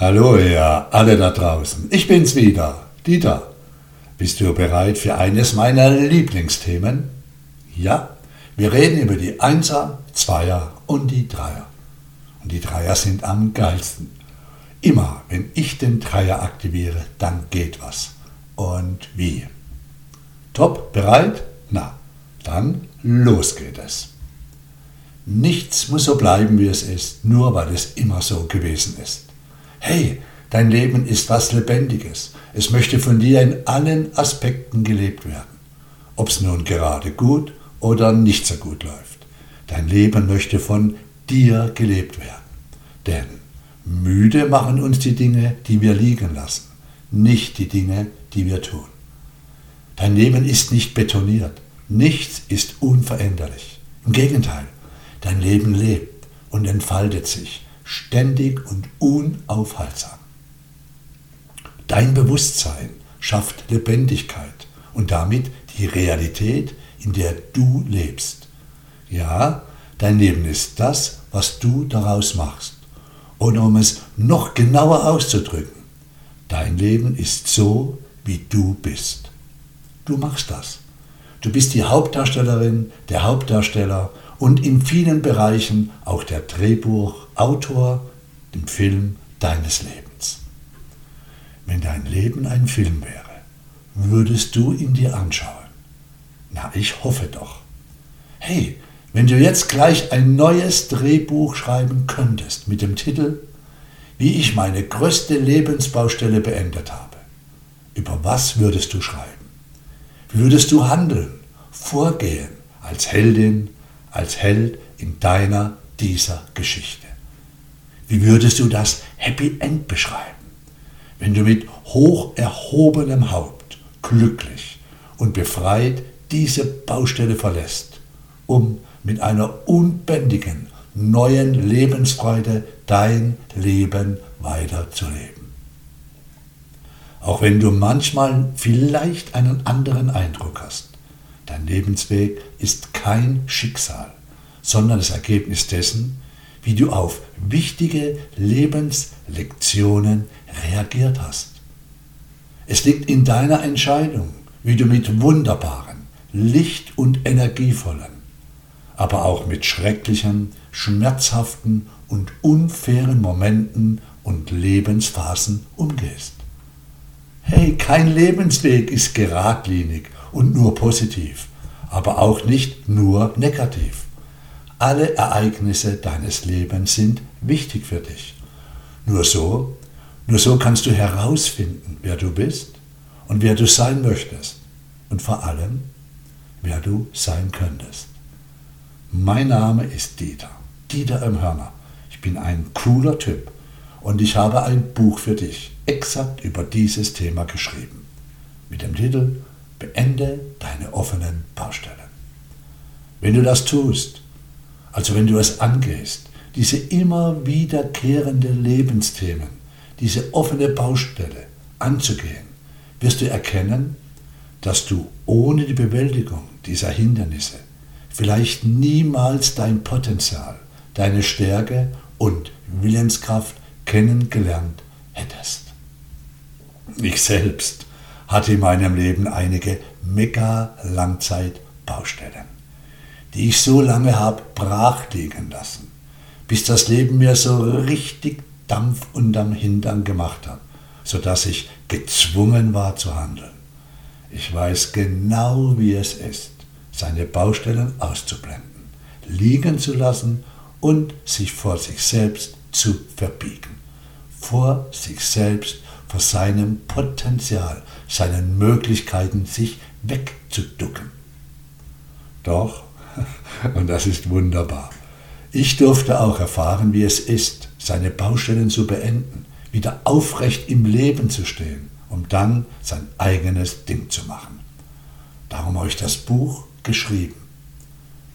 Hallo ihr alle da draußen. Ich bin's wieder, Dieter. Bist du bereit für eines meiner Lieblingsthemen? Ja, wir reden über die Einser, Zweier und die Dreier. Und die Dreier sind am geilsten. Immer, wenn ich den Dreier aktiviere, dann geht was. Und wie? Top, bereit? Na, dann los geht es. Nichts muss so bleiben, wie es ist, nur weil es immer so gewesen ist. Hey, dein Leben ist was Lebendiges. Es möchte von dir in allen Aspekten gelebt werden. Ob es nun gerade gut oder nicht so gut läuft. Dein Leben möchte von dir gelebt werden. Denn müde machen uns die Dinge, die wir liegen lassen, nicht die Dinge, die wir tun. Dein Leben ist nicht betoniert. Nichts ist unveränderlich. Im Gegenteil, dein Leben lebt und entfaltet sich ständig und unaufhaltsam. Dein Bewusstsein schafft Lebendigkeit und damit die Realität, in der du lebst. Ja, dein Leben ist das, was du daraus machst. Und um es noch genauer auszudrücken, dein Leben ist so, wie du bist. Du machst das. Du bist die Hauptdarstellerin, der Hauptdarsteller und in vielen Bereichen auch der Drehbuchautor im Film deines Lebens. Wenn dein Leben ein Film wäre, würdest du ihn dir anschauen? Na, ich hoffe doch. Hey, wenn du jetzt gleich ein neues Drehbuch schreiben könntest mit dem Titel Wie ich meine größte Lebensbaustelle beendet habe, über was würdest du schreiben? Wie würdest du handeln, vorgehen als Heldin, als Held in deiner, dieser Geschichte? Wie würdest du das Happy End beschreiben, wenn du mit hoch erhobenem Haupt, glücklich und befreit diese Baustelle verlässt, um mit einer unbändigen, neuen Lebensfreude dein Leben weiterzuleben? Auch wenn du manchmal vielleicht einen anderen Eindruck. Dein Lebensweg ist kein Schicksal, sondern das Ergebnis dessen, wie du auf wichtige Lebenslektionen reagiert hast. Es liegt in deiner Entscheidung, wie du mit wunderbaren, licht- und energievollen, aber auch mit schrecklichen, schmerzhaften und unfairen Momenten und Lebensphasen umgehst. Hey, kein Lebensweg ist geradlinig und nur positiv, aber auch nicht nur negativ. Alle Ereignisse deines Lebens sind wichtig für dich. Nur so, nur so kannst du herausfinden, wer du bist und wer du sein möchtest und vor allem, wer du sein könntest. Mein Name ist Dieter, Dieter im Hörner. Ich bin ein cooler Typ und ich habe ein Buch für dich exakt über dieses Thema geschrieben. Mit dem Titel Beende deine offenen Baustellen. Wenn du das tust, also wenn du es angehst, diese immer wiederkehrende Lebensthemen, diese offene Baustelle anzugehen, wirst du erkennen, dass du ohne die Bewältigung dieser Hindernisse vielleicht niemals dein Potenzial, deine Stärke und Willenskraft kennengelernt hättest. Ich selbst hatte in meinem Leben einige Mega-Langzeit-Baustellen, die ich so lange habe brach liegen lassen, bis das Leben mir so richtig Dampf unterm Hintern gemacht hat, sodass ich gezwungen war zu handeln. Ich weiß genau, wie es ist, seine Baustellen auszublenden, liegen zu lassen und sich vor sich selbst zu verbiegen. Vor sich selbst vor seinem Potenzial, seinen Möglichkeiten sich wegzuducken. Doch, und das ist wunderbar, ich durfte auch erfahren, wie es ist, seine Baustellen zu beenden, wieder aufrecht im Leben zu stehen, um dann sein eigenes Ding zu machen. Darum habe ich das Buch geschrieben.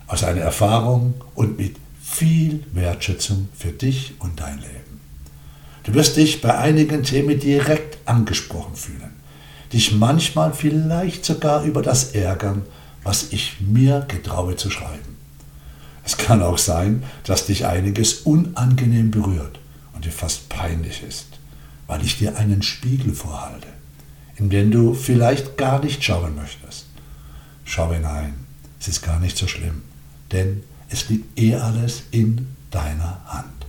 Aus einer Erfahrung und mit viel Wertschätzung für dich und dein Leben. Du wirst dich bei einigen Themen direkt angesprochen fühlen, dich manchmal vielleicht sogar über das ärgern, was ich mir getraue zu schreiben. Es kann auch sein, dass dich einiges unangenehm berührt und dir fast peinlich ist. weil ich dir einen Spiegel vorhalte, in den du vielleicht gar nicht schauen möchtest. Schau hinein, es ist gar nicht so schlimm, denn es liegt eh alles in deiner Hand.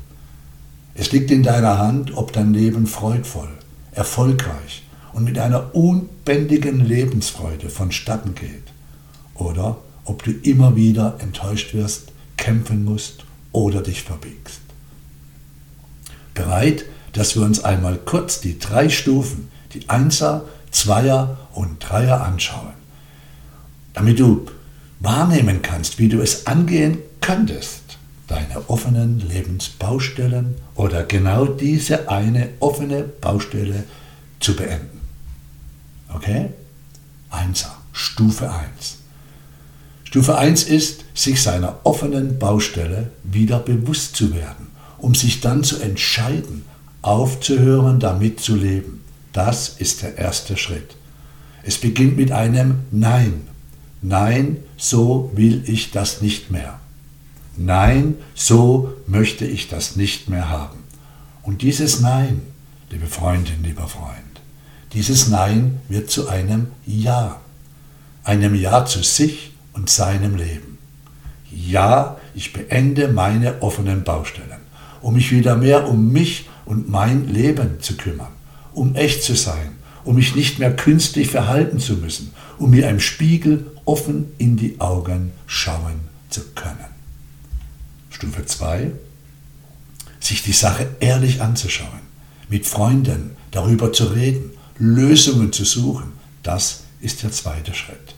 Es liegt in deiner Hand, ob dein Leben freudvoll, erfolgreich und mit einer unbändigen Lebensfreude vonstatten geht. Oder ob du immer wieder enttäuscht wirst, kämpfen musst oder dich verbiegst. Bereit, dass wir uns einmal kurz die drei Stufen, die Einser, Zweier und Dreier anschauen, damit du wahrnehmen kannst, wie du es angehen könntest, deine offenen Lebensbaustellen oder genau diese eine offene Baustelle zu beenden. Okay? Einser, Stufe 1. Stufe 1 ist, sich seiner offenen Baustelle wieder bewusst zu werden, um sich dann zu entscheiden, aufzuhören, damit zu leben. Das ist der erste Schritt. Es beginnt mit einem Nein. Nein, so will ich das nicht mehr. Nein, so möchte ich das nicht mehr haben. Und dieses Nein, liebe Freundin, lieber Freund, dieses Nein wird zu einem Ja. Einem Ja zu sich und seinem Leben. Ja, ich beende meine offenen Baustellen, um mich wieder mehr um mich und mein Leben zu kümmern, um echt zu sein, um mich nicht mehr künstlich verhalten zu müssen, um mir im Spiegel offen in die Augen schauen zu können. Stufe 2, sich die Sache ehrlich anzuschauen, mit Freunden darüber zu reden, Lösungen zu suchen, das ist der zweite Schritt.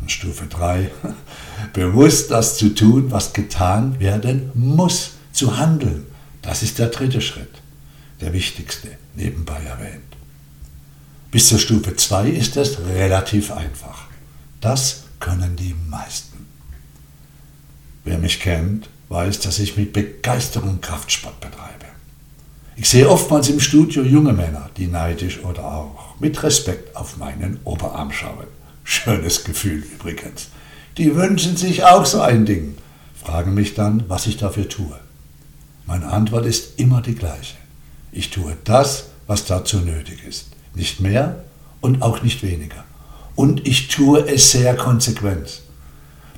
Und Stufe 3, bewusst das zu tun, was getan werden muss, zu handeln, das ist der dritte Schritt, der wichtigste, nebenbei erwähnt. Bis zur Stufe 2 ist es relativ einfach. Das können die meisten. Wer mich kennt, weiß, dass ich mit Begeisterung Kraftsport betreibe. Ich sehe oftmals im Studio junge Männer, die neidisch oder auch mit Respekt auf meinen Oberarm schauen. Schönes Gefühl übrigens. Die wünschen sich auch so ein Ding, fragen mich dann, was ich dafür tue. Meine Antwort ist immer die gleiche. Ich tue das, was dazu nötig ist. Nicht mehr und auch nicht weniger. Und ich tue es sehr konsequent.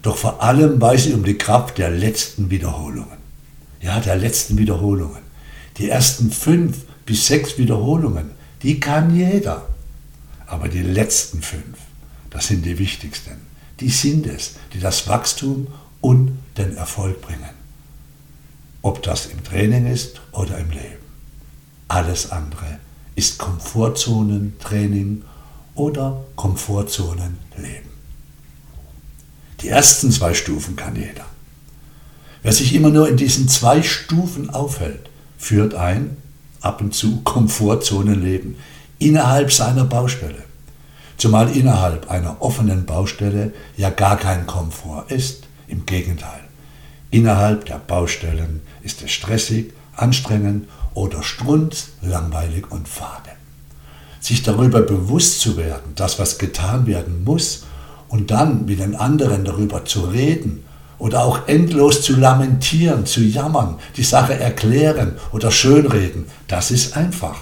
Doch vor allem weiß ich um die Kraft der letzten Wiederholungen. Ja, der letzten Wiederholungen. Die ersten fünf bis sechs Wiederholungen, die kann jeder. Aber die letzten fünf, das sind die wichtigsten. Die sind es, die das Wachstum und den Erfolg bringen. Ob das im Training ist oder im Leben. Alles andere ist Komfortzonentraining oder Komfortzonenleben. Die ersten zwei Stufen kann jeder. Wer sich immer nur in diesen zwei Stufen aufhält, führt ein, ab und zu, Komfortzonenleben innerhalb seiner Baustelle. Zumal innerhalb einer offenen Baustelle ja gar kein Komfort ist. Im Gegenteil. Innerhalb der Baustellen ist es stressig, anstrengend oder strunz, langweilig und fade. Sich darüber bewusst zu werden, dass was getan werden muss und dann mit den anderen darüber zu reden oder auch endlos zu lamentieren, zu jammern, die Sache erklären oder schönreden, das ist einfach.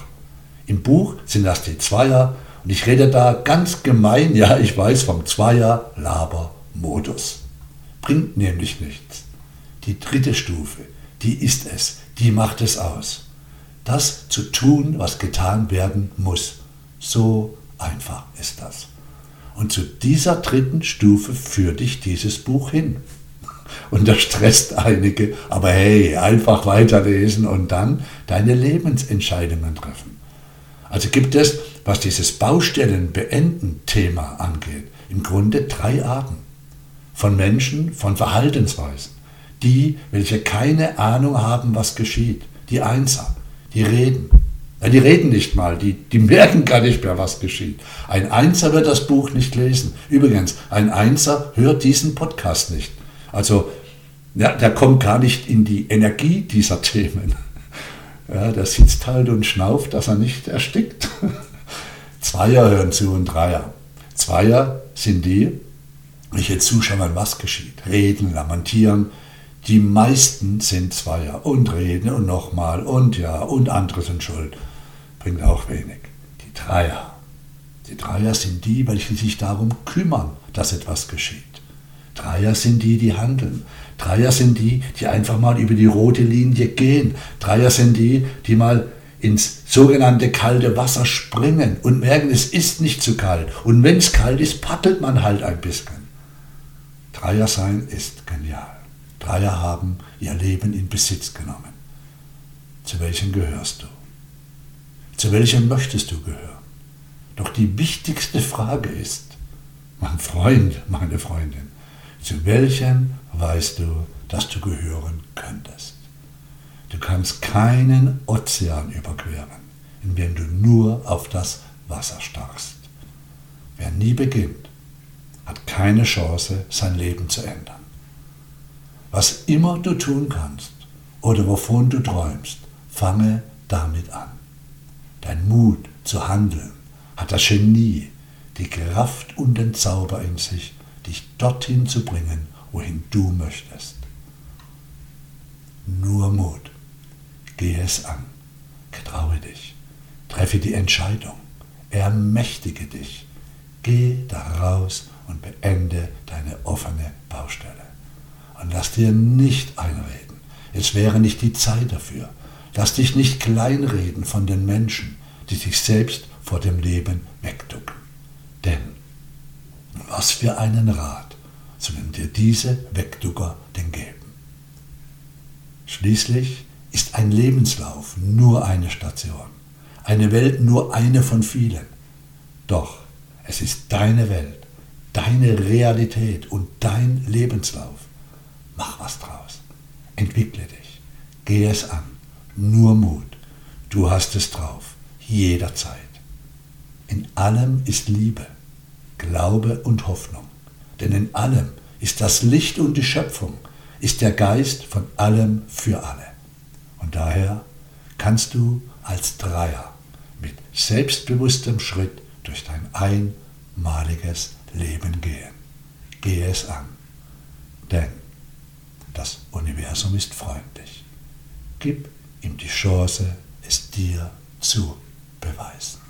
Im Buch sind das die Zweier und ich rede da ganz gemein, ja ich weiß, vom Zweier-Laber-Modus. Bringt nämlich nichts. Die dritte Stufe, die ist es, die macht es aus. Das zu tun, was getan werden muss. So einfach ist das. Und zu dieser dritten Stufe führt dich dieses Buch hin. Und das stresst einige, aber hey, einfach weiterlesen und dann deine Lebensentscheidungen treffen. Also gibt es, was dieses Baustellen-Beenden-Thema angeht, im Grunde drei Arten von Menschen, von Verhaltensweisen. Die, welche keine Ahnung haben, was geschieht. Die Einser, die reden. Ja, die reden nicht mal, die, die merken gar nicht mehr, was geschieht. Ein Einser wird das Buch nicht lesen. Übrigens, ein Einser hört diesen Podcast nicht. Also, ja, der kommt gar nicht in die Energie dieser Themen. Ja, der sitzt halt und schnauft, dass er nicht erstickt. Zweier hören zu und Dreier. Zweier sind die, welche zuschauen, was geschieht. Reden, lamentieren. Die meisten sind Zweier und reden und nochmal und ja und andere sind schuld. bringt auch wenig. Die Dreier. Die Dreier sind die, welche sich darum kümmern, dass etwas geschieht. Dreier sind die, die handeln. Dreier sind die, die einfach mal über die rote Linie gehen. Dreier sind die, die mal ins sogenannte kalte Wasser springen und merken, es ist nicht zu kalt. Und wenn es kalt ist, paddelt man halt ein bisschen. Dreier sein ist genial. Dreier haben ihr Leben in Besitz genommen. Zu welchem gehörst du? Zu welchem möchtest du gehören? Doch die wichtigste Frage ist, mein Freund, meine Freundin, zu welchem weißt du, dass du gehören könntest? Du kannst keinen Ozean überqueren, indem du nur auf das Wasser starrst. Wer nie beginnt, hat keine Chance, sein Leben zu ändern. Was immer du tun kannst oder wovon du träumst, fange damit an. Dein Mut zu handeln hat das Genie, die Kraft und den Zauber in sich, dich dorthin zu bringen, wohin du möchtest. Nur Mut. Gehe es an. Getraue dich. Treffe die Entscheidung. Ermächtige dich. Geh da raus und beende deine offene Baustelle. Und lass dir nicht einreden, es wäre nicht die Zeit dafür. Lass dich nicht kleinreden von den Menschen, die sich selbst vor dem Leben wegducken. Denn was für einen Rat sollen dir diese Wegducker denn geben? Schließlich ist ein Lebenslauf nur eine Station, eine Welt nur eine von vielen. Doch es ist deine Welt, deine Realität und dein Lebenslauf. Mach was draus. Entwickle dich. Geh es an. Nur Mut. Du hast es drauf. Jederzeit. In allem ist Liebe, Glaube und Hoffnung. Denn in allem ist das Licht und die Schöpfung, ist der Geist von allem für alle. Und daher kannst du als Dreier mit selbstbewusstem Schritt durch dein einmaliges Leben gehen. Gehe es an. Denn das Universum ist freundlich. Gib ihm die Chance, es dir zu beweisen.